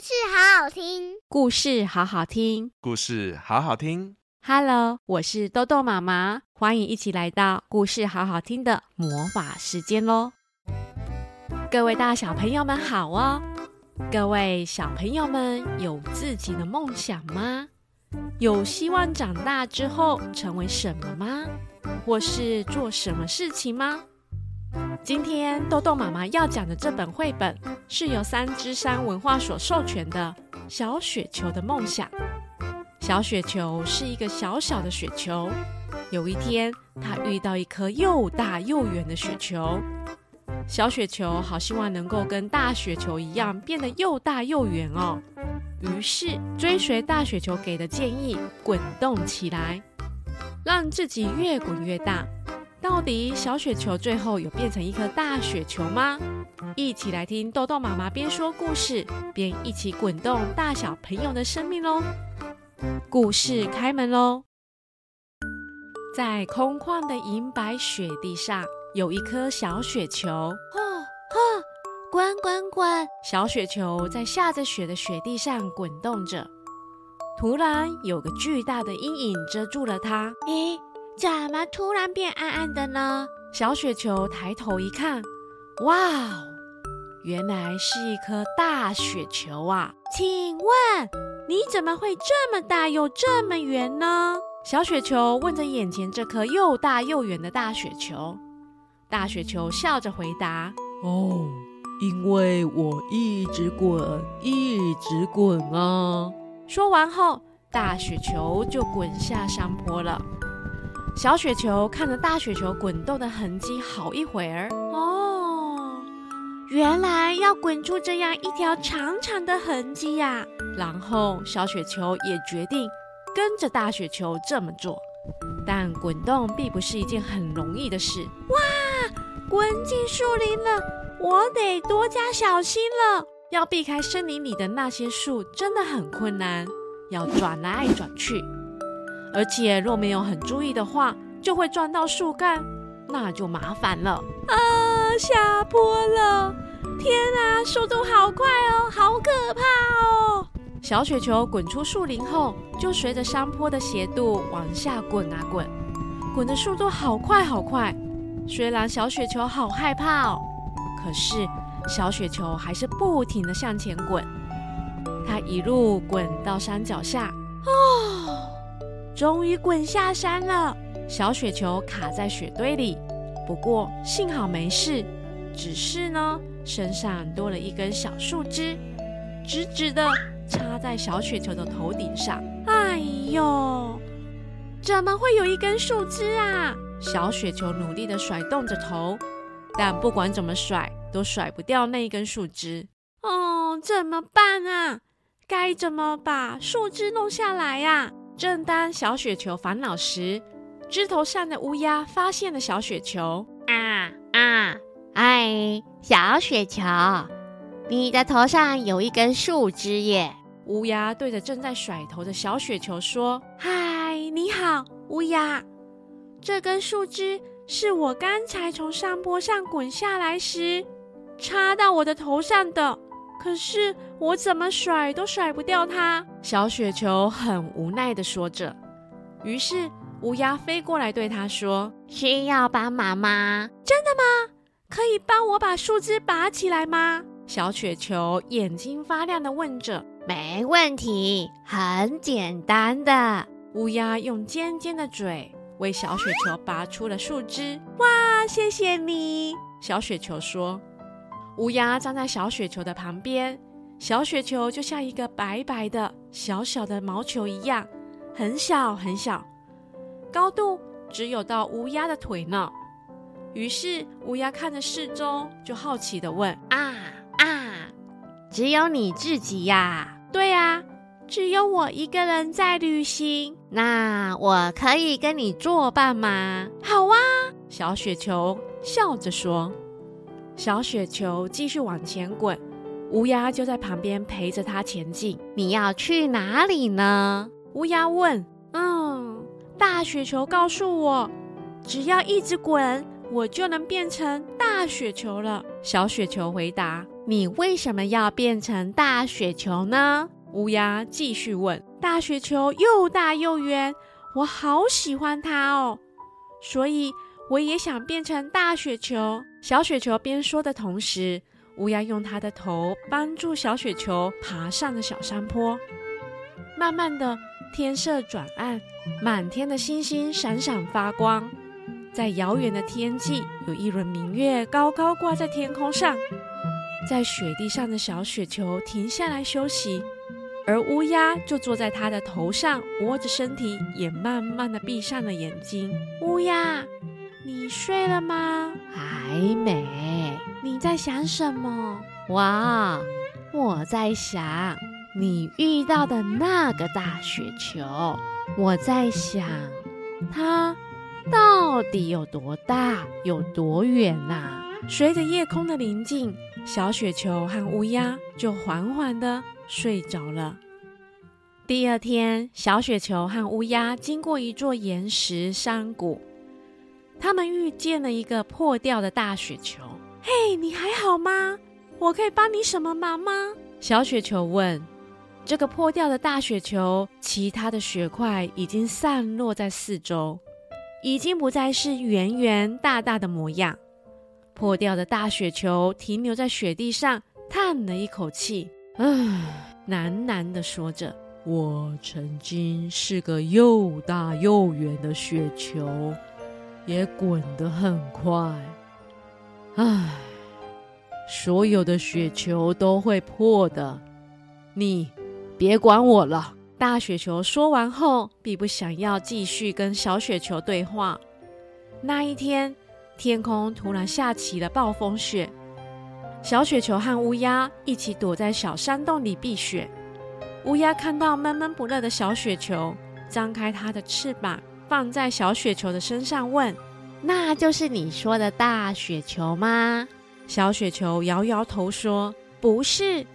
事好好听，故事好好听，故事好好听。Hello，我是豆豆妈妈，欢迎一起来到故事好好听的魔法时间喽！各位大小朋友们好哦！各位小朋友们有自己的梦想吗？有希望长大之后成为什么吗？或是做什么事情吗？今天豆豆妈妈要讲的这本绘本是由三之山文化所授权的《小雪球的梦想》。小雪球是一个小小的雪球，有一天，它遇到一颗又大又圆的雪球。小雪球好希望能够跟大雪球一样变得又大又圆哦，于是追随大雪球给的建议，滚动起来，让自己越滚越大。到底小雪球最后有变成一颗大雪球吗？一起来听豆豆妈妈边说故事边一起滚动大小朋友的生命喽！故事开门喽！在空旷的银白雪地上，有一颗小雪球。滚滚滚！小雪球在下着雪的雪地上滚动着。突然，有个巨大的阴影遮住了它。咦？怎么突然变暗暗的呢？小雪球抬头一看，哇哦，原来是一颗大雪球啊！请问你怎么会这么大又这么圆呢？小雪球问着眼前这颗又大又圆的大雪球。大雪球笑着回答：“哦，因为我一直滚，一直滚啊！”说完后，大雪球就滚下山坡了。小雪球看着大雪球滚动的痕迹，好一会儿。哦，原来要滚出这样一条长长的痕迹呀！然后小雪球也决定跟着大雪球这么做。但滚动并不是一件很容易的事。哇，滚进树林了，我得多加小心了。要避开森林里的那些树，真的很困难，要转来转去。而且若没有很注意的话，就会撞到树干，那就麻烦了啊！下坡了！天啊，速度好快哦，好可怕哦！小雪球滚出树林后，就随着山坡的斜度往下滚啊滚，滚的速度好快好快。虽然小雪球好害怕哦，可是小雪球还是不停的向前滚。它一路滚到山脚下，哦。终于滚下山了，小雪球卡在雪堆里，不过幸好没事，只是呢，身上多了一根小树枝，直直的插在小雪球的头顶上。哎呦，怎么会有一根树枝啊？小雪球努力的甩动着头，但不管怎么甩，都甩不掉那一根树枝。哦，怎么办啊？该怎么把树枝弄下来呀？正当小雪球烦恼时，枝头上的乌鸦发现了小雪球。啊啊！哎，小雪球，你的头上有一根树枝耶！乌鸦对着正在甩头的小雪球说：“嗨，你好，乌鸦。这根树枝是我刚才从山坡上滚下来时插到我的头上的。”可是我怎么甩都甩不掉它。小雪球很无奈的说着。于是乌鸦飞过来对它说：“需要帮忙吗？真的吗？可以帮我把树枝拔起来吗？”小雪球眼睛发亮的问着。“没问题，很简单的。”乌鸦用尖尖的嘴为小雪球拔出了树枝。“哇，谢谢你！”小雪球说。乌鸦站在小雪球的旁边，小雪球就像一个白白的小小的毛球一样，很小很小，高度只有到乌鸦的腿呢。于是乌鸦看着四周，就好奇的问：“啊啊，只有你自己呀？”“对呀，只有我一个人在旅行。”“那我可以跟你作伴吗？”“好啊！”小雪球笑着说。小雪球继续往前滚，乌鸦就在旁边陪着它前进。你要去哪里呢？乌鸦问。嗯，大雪球告诉我，只要一直滚，我就能变成大雪球了。小雪球回答。你为什么要变成大雪球呢？”乌鸦继续问。大雪球又大又圆，我好喜欢它哦，所以我也想变成大雪球。小雪球边说的同时，乌鸦用它的头帮助小雪球爬上了小山坡。慢慢的，天色转暗，满天的星星闪闪发光。在遥远的天际，有一轮明月高高挂在天空上。在雪地上的小雪球停下来休息，而乌鸦就坐在它的头上，窝着身体，也慢慢的闭上了眼睛。乌鸦，你睡了吗？还没。你在想什么？哇，我在想你遇到的那个大雪球。我在想，它到底有多大，有多远呐？随着夜空的临近，小雪球和乌鸦就缓缓的睡着了。第二天，小雪球和乌鸦经过一座岩石山谷，他们遇见了一个破掉的大雪球。嘿，你还好吗？我可以帮你什么忙吗？小雪球问。这个破掉的大雪球，其他的雪块已经散落在四周，已经不再是圆圆大大的模样。破掉的大雪球停留在雪地上，叹了一口气，唉，喃喃地说着：“我曾经是个又大又圆的雪球，也滚得很快。”唉，所有的雪球都会破的，你别管我了。大雪球说完后，并不想要继续跟小雪球对话。那一天，天空突然下起了暴风雪，小雪球和乌鸦一起躲在小山洞里避雪。乌鸦看到闷闷不乐的小雪球，张开它的翅膀，放在小雪球的身上，问。那就是你说的大雪球吗？小雪球摇摇头说：“不是，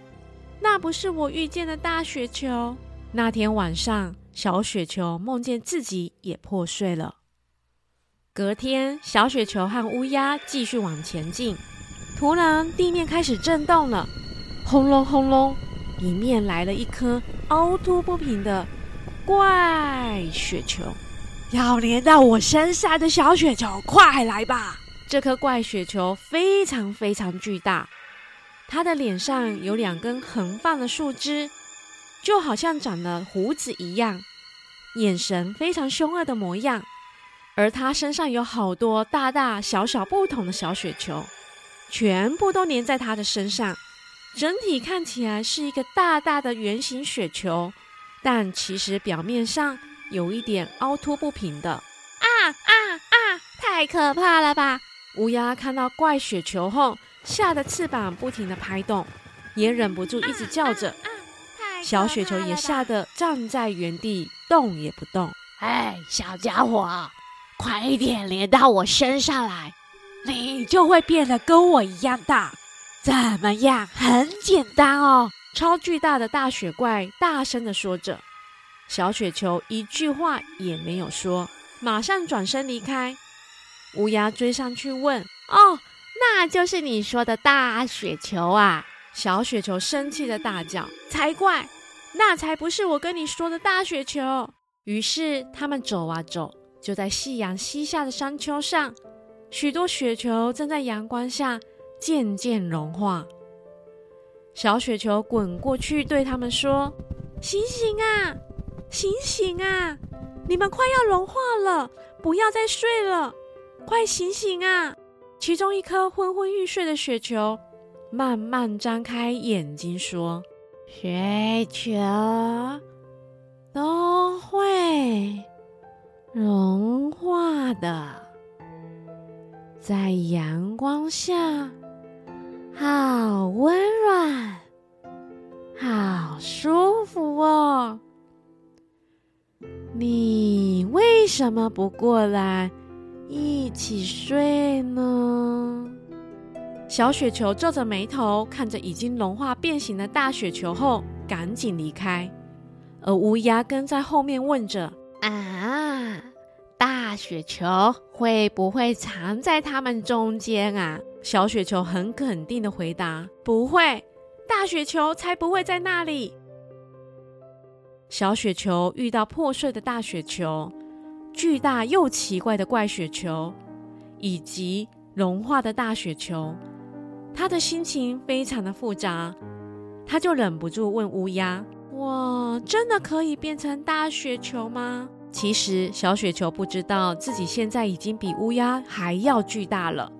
那不是我遇见的大雪球。”那天晚上，小雪球梦见自己也破碎了。隔天，小雪球和乌鸦继续往前进，突然地面开始震动了，轰隆轰隆，迎面来了一颗凹凸不平的怪雪球。要粘到我身上的小雪球，快来吧！这颗怪雪球非常非常巨大，它的脸上有两根横放的树枝，就好像长了胡子一样，眼神非常凶恶的模样。而它身上有好多大大小小不同的小雪球，全部都粘在它的身上，整体看起来是一个大大的圆形雪球，但其实表面上，有一点凹凸不平的，啊啊啊！太可怕了吧！乌鸦看到怪雪球后，吓得翅膀不停的拍动，也忍不住一直叫着。啊啊啊、小雪球也吓得站在原地，动也不动。哎，小家伙，快一点连到我身上来，你就会变得跟我一样大。怎么样？很简单哦！超巨大的大雪怪大声的说着。小雪球一句话也没有说，马上转身离开。乌鸦追上去问：“哦，那就是你说的大雪球啊？”小雪球生气的大叫：“才怪！那才不是我跟你说的大雪球。”于是他们走啊走，就在夕阳西下的山丘上，许多雪球正在阳光下渐渐融化。小雪球滚过去对他们说：“醒醒啊！”醒醒啊！你们快要融化了，不要再睡了，快醒醒啊！其中一颗昏昏欲睡的雪球慢慢张开眼睛说：“雪球都会融化的，在阳光下好温暖，好舒服哦。”你为什么不过来一起睡呢？小雪球皱着眉头看着已经融化变形的大雪球后，赶紧离开。而乌鸦跟在后面问着：“啊，大雪球会不会藏在他们中间啊？”小雪球很肯定的回答：“不会，大雪球才不会在那里。”小雪球遇到破碎的大雪球、巨大又奇怪的怪雪球，以及融化的大雪球，他的心情非常的复杂。他就忍不住问乌鸦：“我真的可以变成大雪球吗？”其实小雪球不知道自己现在已经比乌鸦还要巨大了。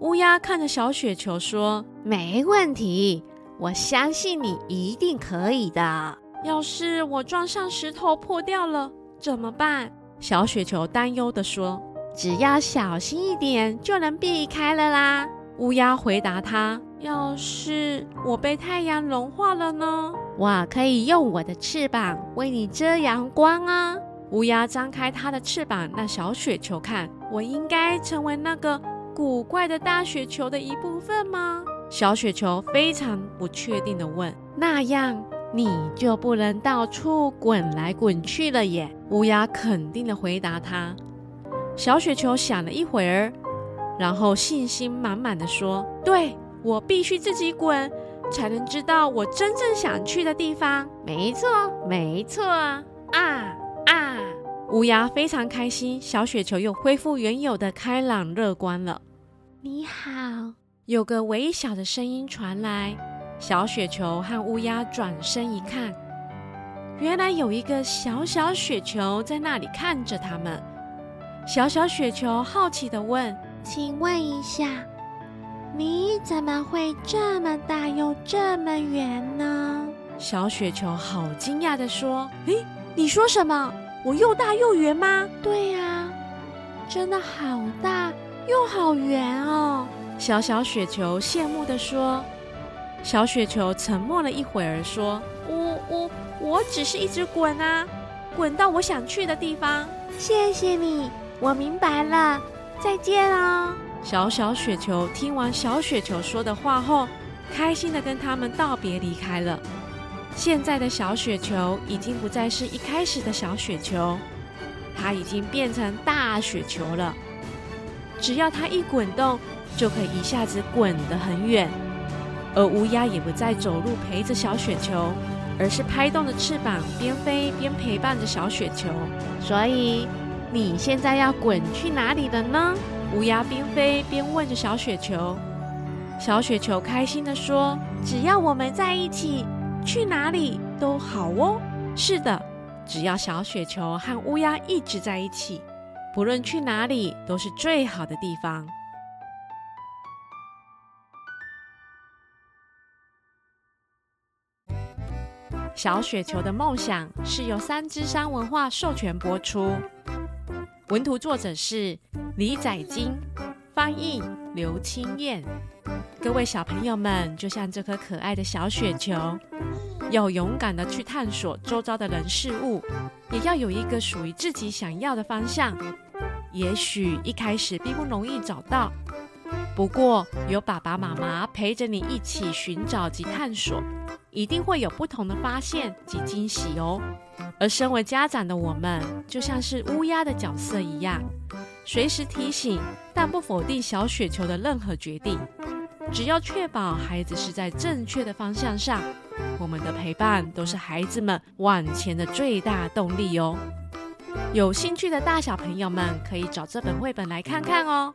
乌鸦看着小雪球说：“没问题，我相信你一定可以的。要是我撞上石头破掉了怎么办？”小雪球担忧地说：“只要小心一点，就能避开了啦。”乌鸦回答他：“要是我被太阳融化了呢？我可以用我的翅膀为你遮阳光啊。”乌鸦张开它的翅膀，让小雪球看：“我应该成为那个。”古怪的大雪球的一部分吗？小雪球非常不确定地问。那样你就不能到处滚来滚去了耶。乌鸦肯定的回答他。小雪球想了一会儿，然后信心满满的说：“对，我必须自己滚，才能知道我真正想去的地方。”没错，没错啊啊！乌鸦非常开心，小雪球又恢复原有的开朗乐观了。你好，有个微小的声音传来。小雪球和乌鸦转身一看，原来有一个小小雪球在那里看着他们。小小雪球好奇的问：“请问一下，你怎么会这么大又这么圆呢？”小雪球好惊讶的说：“诶，你说什么？”我又大又圆吗？对呀，真的好大又好圆哦！小小雪球羡慕的说。小雪球沉默了一会儿，说：“我我我只是一直滚啊，滚到我想去的地方。”谢谢你，我明白了。再见哦！小小雪球听完小雪球说的话后，开心的跟他们道别离开了。现在的小雪球已经不再是一开始的小雪球，它已经变成大雪球了。只要它一滚动，就可以一下子滚得很远。而乌鸦也不再走路陪着小雪球，而是拍动着翅膀，边飞边陪伴着小雪球。所以你现在要滚去哪里了呢？乌鸦边飞边问着小雪球。小雪球开心地说：“只要我们在一起。”去哪里都好哦。是的，只要小雪球和乌鸦一直在一起，不论去哪里都是最好的地方。小雪球的梦想是由三之山文化授权播出，文图作者是李载金，翻译刘清燕。各位小朋友们，就像这颗可爱的小雪球，要勇敢地去探索周遭的人事物，也要有一个属于自己想要的方向。也许一开始并不容易找到，不过有爸爸妈妈陪着你一起寻找及探索，一定会有不同的发现及惊喜哦。而身为家长的我们，就像是乌鸦的角色一样，随时提醒，但不否定小雪球的任何决定。只要确保孩子是在正确的方向上，我们的陪伴都是孩子们往前的最大动力哦。有兴趣的大小朋友们可以找这本绘本来看看哦。